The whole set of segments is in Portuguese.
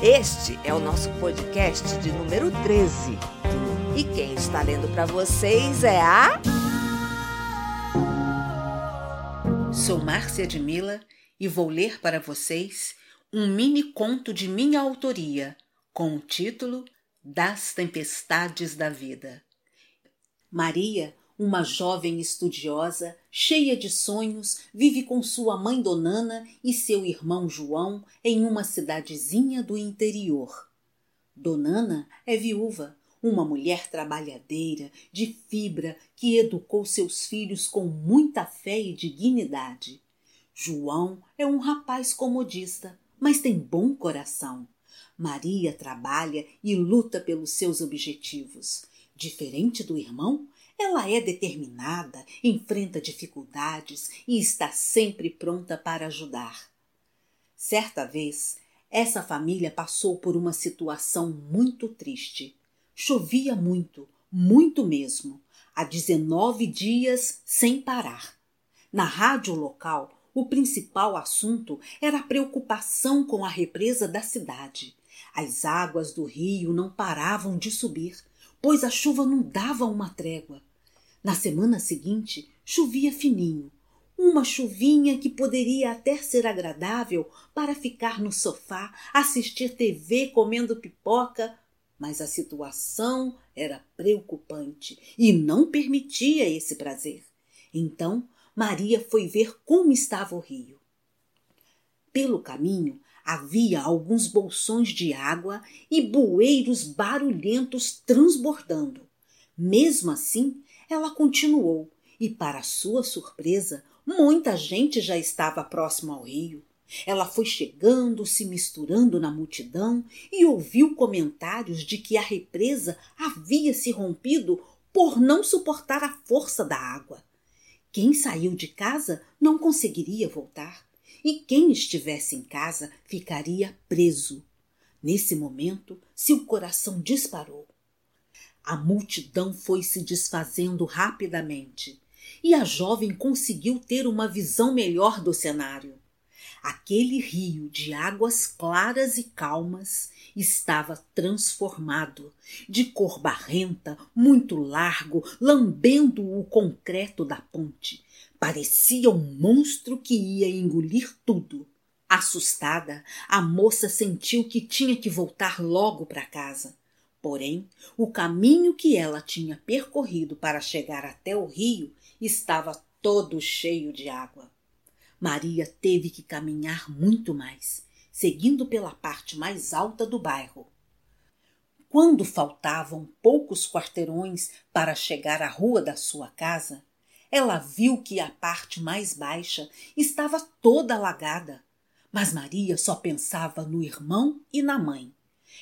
Este é o nosso podcast de número 13. E quem está lendo para vocês é a. Sou Márcia de Mila e vou ler para vocês um mini conto de minha autoria com o título Das Tempestades da Vida. Maria, uma jovem estudiosa, cheia de sonhos, vive com sua mãe Donana e seu irmão João em uma cidadezinha do interior. Donana é viúva, uma mulher trabalhadeira, de fibra, que educou seus filhos com muita fé e dignidade. João é um rapaz comodista, mas tem bom coração. Maria trabalha e luta pelos seus objetivos. Diferente do irmão, ela é determinada, enfrenta dificuldades e está sempre pronta para ajudar. Certa vez, essa família passou por uma situação muito triste. Chovia muito, muito mesmo, há 19 dias sem parar. Na rádio local, o principal assunto era a preocupação com a represa da cidade. As águas do rio não paravam de subir, pois a chuva não dava uma trégua. Na semana seguinte, chovia fininho, uma chuvinha que poderia até ser agradável para ficar no sofá, assistir TV comendo pipoca mas a situação era preocupante e não permitia esse prazer. Então Maria foi ver como estava o rio. Pelo caminho havia alguns bolsões de água e bueiros barulhentos transbordando. Mesmo assim, ela continuou e, para sua surpresa, muita gente já estava próximo ao rio. Ela foi chegando, se misturando na multidão e ouviu comentários de que a represa havia se rompido por não suportar a força da água. Quem saiu de casa não conseguiria voltar, e quem estivesse em casa ficaria preso. Nesse momento, seu coração disparou. A multidão foi se desfazendo rapidamente, e a jovem conseguiu ter uma visão melhor do cenário. Aquele rio de águas claras e calmas estava transformado, de cor barrenta, muito largo, lambendo o concreto da ponte. Parecia um monstro que ia engolir tudo. Assustada, a moça sentiu que tinha que voltar logo para casa. Porém, o caminho que ela tinha percorrido para chegar até o rio estava todo cheio de água. Maria teve que caminhar muito mais, seguindo pela parte mais alta do bairro. Quando faltavam poucos quarteirões para chegar à rua da sua casa, ela viu que a parte mais baixa estava toda alagada. Mas Maria só pensava no irmão e na mãe.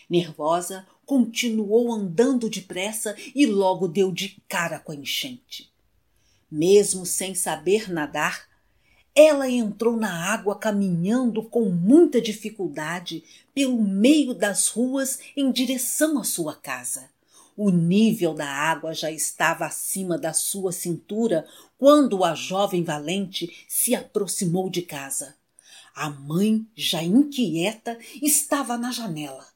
Nervosa, continuou andando depressa e logo deu de cara com a enchente. Mesmo sem saber nadar, ela entrou na água caminhando com muita dificuldade pelo meio das ruas em direção à sua casa. O nível da água já estava acima da sua cintura quando a jovem valente se aproximou de casa. A mãe, já inquieta, estava na janela.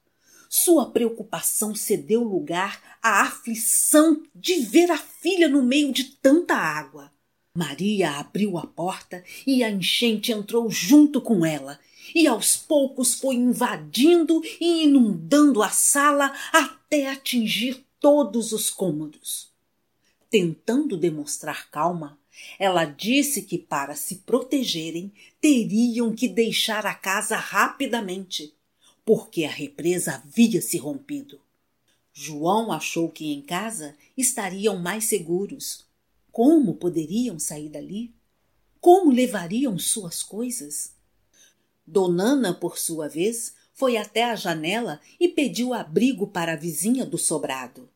Sua preocupação cedeu lugar à aflição de ver a filha no meio de tanta água. Maria abriu a porta e a enchente entrou junto com ela, e aos poucos foi invadindo e inundando a sala até atingir todos os cômodos. Tentando demonstrar calma, ela disse que para se protegerem teriam que deixar a casa rapidamente, porque a represa havia se rompido. João achou que em casa estariam mais seguros, como poderiam sair dali? Como levariam suas coisas? Donana, por sua vez, foi até a janela e pediu abrigo para a vizinha do sobrado.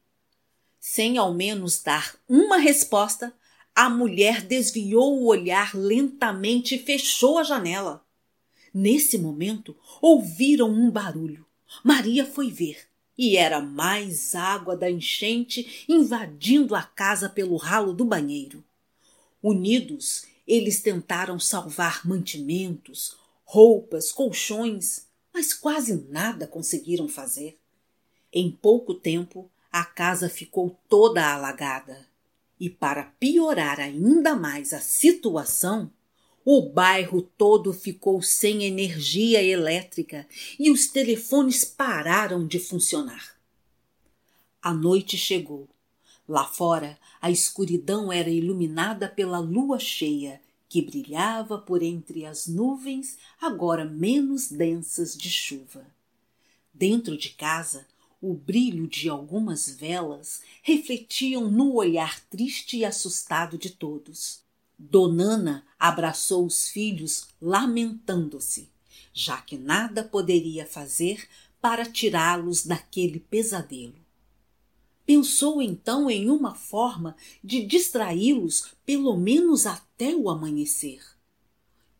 Sem ao menos dar uma resposta, a mulher desviou o olhar lentamente e fechou a janela. Nesse momento, ouviram um barulho. Maria foi ver e era mais água da enchente invadindo a casa pelo ralo do banheiro. Unidos, eles tentaram salvar mantimentos, roupas, colchões, mas quase nada conseguiram fazer. Em pouco tempo, a casa ficou toda alagada. E para piorar ainda mais a situação, o bairro todo ficou sem energia elétrica e os telefones pararam de funcionar. A noite chegou. Lá fora, a escuridão era iluminada pela lua cheia, que brilhava por entre as nuvens, agora menos densas de chuva. Dentro de casa, o brilho de algumas velas refletiam no olhar triste e assustado de todos. Donana abraçou os filhos, lamentando-se, já que nada poderia fazer para tirá-los daquele pesadelo. Pensou então em uma forma de distraí-los pelo menos até o amanhecer.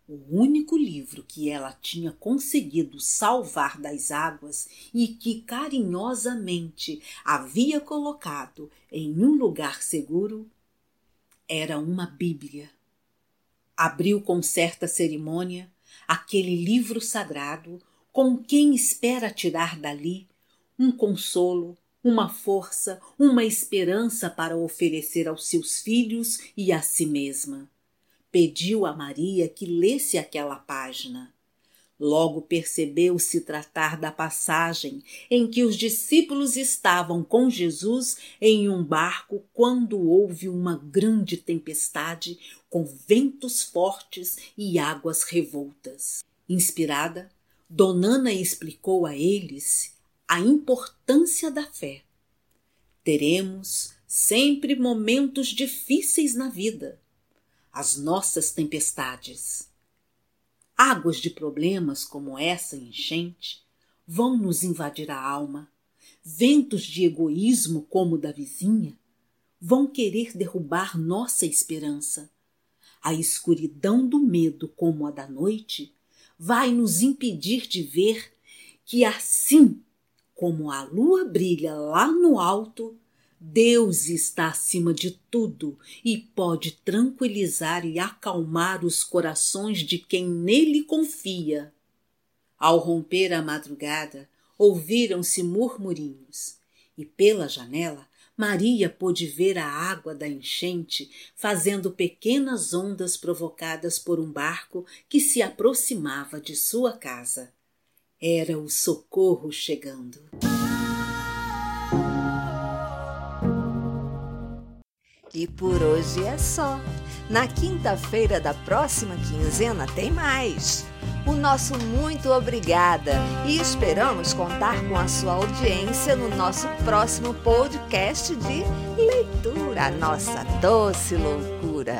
O único livro que ela tinha conseguido salvar das águas e que carinhosamente havia colocado em um lugar seguro era uma Bíblia. Abriu com certa cerimônia aquele livro sagrado com quem espera tirar dali um consolo, uma força, uma esperança para oferecer aos seus filhos e a si mesma. Pediu a Maria que lesse aquela página. Logo percebeu se tratar da passagem em que os discípulos estavam com Jesus em um barco quando houve uma grande tempestade com ventos fortes e águas revoltas. Inspirada, Donana explicou a eles a importância da fé. Teremos sempre momentos difíceis na vida, as nossas tempestades Águas de problemas como essa enchente vão nos invadir a alma. Ventos de egoísmo como o da vizinha vão querer derrubar nossa esperança. A escuridão do medo, como a da noite, vai nos impedir de ver que assim como a lua brilha lá no alto, Deus está acima de tudo e pode tranquilizar e acalmar os corações de quem nele confia. Ao romper a madrugada, ouviram-se murmurinhos, e pela janela Maria pôde ver a água da enchente fazendo pequenas ondas provocadas por um barco que se aproximava de sua casa. Era o socorro chegando. E por hoje é só. Na quinta-feira da próxima quinzena tem mais. O nosso muito obrigada e esperamos contar com a sua audiência no nosso próximo podcast de leitura, nossa doce loucura.